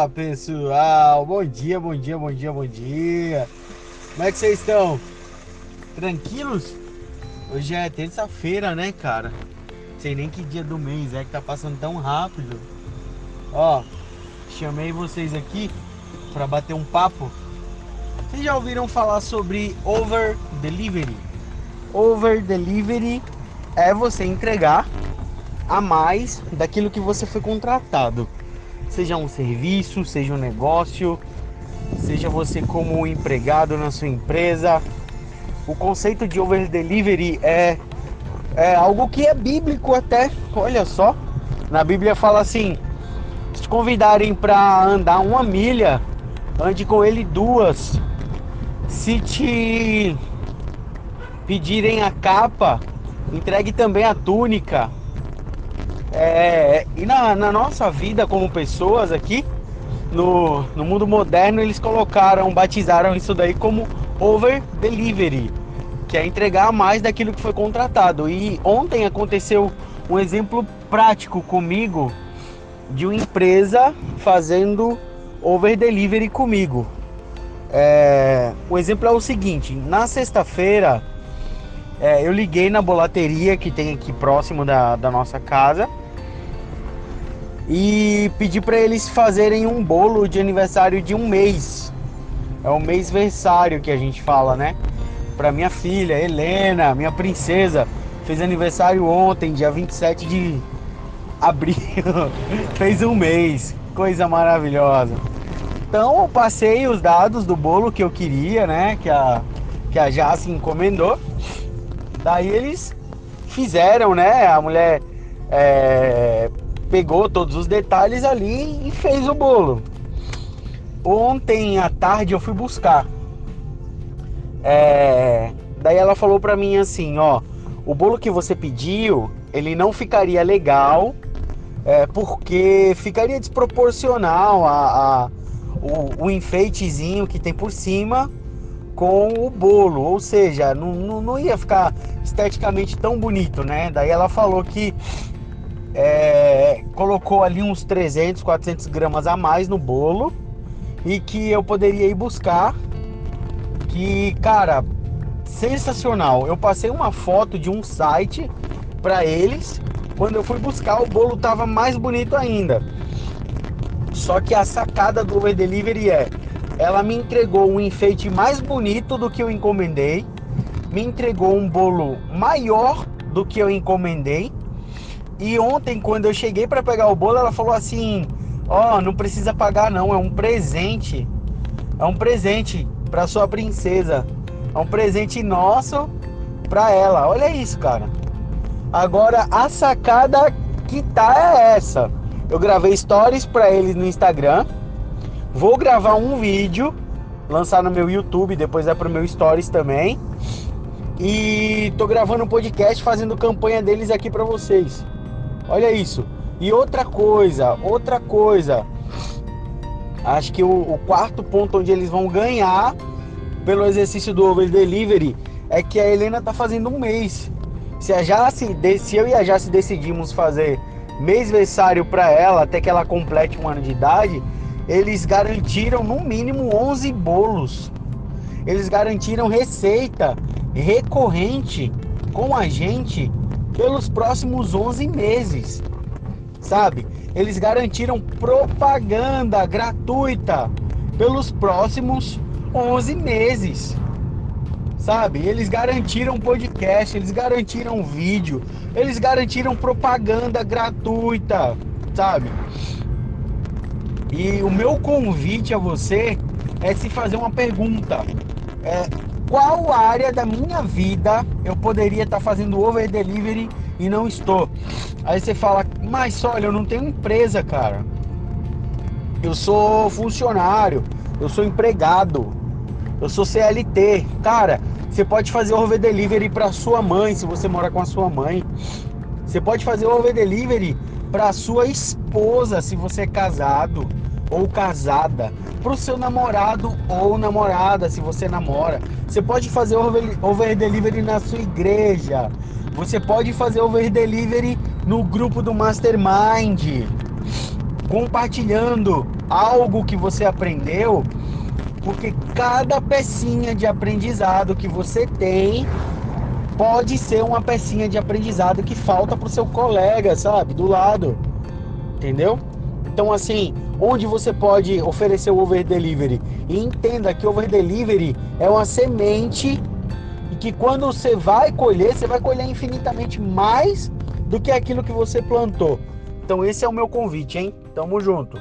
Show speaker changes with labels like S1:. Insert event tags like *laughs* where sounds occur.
S1: Fala pessoal, bom dia, bom dia, bom dia, bom dia. Como é que vocês estão? Tranquilos? Hoje é terça-feira, né, cara? Sei nem que dia do mês é que tá passando tão rápido. Ó, chamei vocês aqui para bater um papo. Vocês já ouviram falar sobre over delivery? Over delivery é você entregar a mais daquilo que você foi contratado. Seja um serviço, seja um negócio, seja você como empregado na sua empresa. O conceito de over delivery é, é algo que é bíblico até. Olha só, na Bíblia fala assim: se te convidarem para andar uma milha, ande com ele duas. Se te pedirem a capa, entregue também a túnica. É, e na, na, nossa vida como pessoas aqui, no, no mundo moderno, eles colocaram, batizaram isso daí como over delivery, que é entregar mais daquilo que foi contratado. E ontem aconteceu um exemplo prático comigo de uma empresa fazendo over delivery comigo. É, o exemplo é o seguinte: na sexta-feira é, eu liguei na bolateria que tem aqui próximo da, da nossa casa e pedi para eles fazerem um bolo de aniversário de um mês. É o mês versário que a gente fala, né? Para minha filha, Helena, minha princesa, fez aniversário ontem, dia 27 de abril. *laughs* fez um mês. Coisa maravilhosa. Então eu passei os dados do bolo que eu queria, né? Que a, que a Jace encomendou. Daí eles fizeram, né? A mulher é, pegou todos os detalhes ali e fez o bolo. Ontem à tarde eu fui buscar. É, daí ela falou pra mim assim, ó, o bolo que você pediu, ele não ficaria legal, é, porque ficaria desproporcional a, a o, o, enfeitezinho que tem por cima com o bolo, ou seja, não, não, não ia ficar esteticamente tão bonito, né? Daí ela falou que é, colocou ali uns 300, 400 gramas a mais no bolo e que eu poderia ir buscar. Que, cara, sensacional. Eu passei uma foto de um site para eles. Quando eu fui buscar, o bolo tava mais bonito ainda. Só que a sacada do Uber Delivery é: ela me entregou um enfeite mais bonito do que eu encomendei, me entregou um bolo maior do que eu encomendei e ontem, quando eu cheguei para pegar o bolo, ela falou assim: Ó, oh, não precisa pagar, não, é um presente. É um presente para sua princesa. É um presente nosso para ela. Olha isso, cara. Agora a sacada que tá é essa. Eu gravei stories para eles no Instagram. Vou gravar um vídeo, lançar no meu YouTube, depois é pro meu stories também. E tô gravando um podcast fazendo campanha deles aqui para vocês. Olha isso. E outra coisa, outra coisa. Acho que o, o quarto ponto onde eles vão ganhar pelo exercício do over delivery é que a Helena tá fazendo um mês. Se a Jace, se eu e a Jace decidimos fazer mêsversário para ela até que ela complete um ano de idade, eles garantiram no mínimo 11 bolos. Eles garantiram receita recorrente com a gente pelos próximos 11 meses, sabe? Eles garantiram propaganda gratuita pelos próximos 11 meses, sabe? Eles garantiram podcast, eles garantiram vídeo, eles garantiram propaganda gratuita, sabe? E o meu convite a você é se fazer uma pergunta. É, qual área da minha vida eu poderia estar tá fazendo over delivery e não estou. Aí você fala, mas olha, eu não tenho empresa, cara. Eu sou funcionário, eu sou empregado, eu sou CLT. Cara, você pode fazer over delivery para sua mãe, se você mora com a sua mãe. Você pode fazer over delivery para sua esposa, se você é casado ou casada, para o seu namorado ou namorada, se você namora. Você pode fazer over, delivery na sua igreja. Você pode fazer over delivery no grupo do Mastermind. compartilhando algo que você aprendeu, porque cada pecinha de aprendizado que você tem pode ser uma pecinha de aprendizado que falta para o seu colega, sabe, do lado, entendeu? Então, assim, onde você pode oferecer o over delivery? E entenda que over delivery é uma semente e que quando você vai colher, você vai colher infinitamente mais do que aquilo que você plantou. Então, esse é o meu convite, hein? Tamo junto.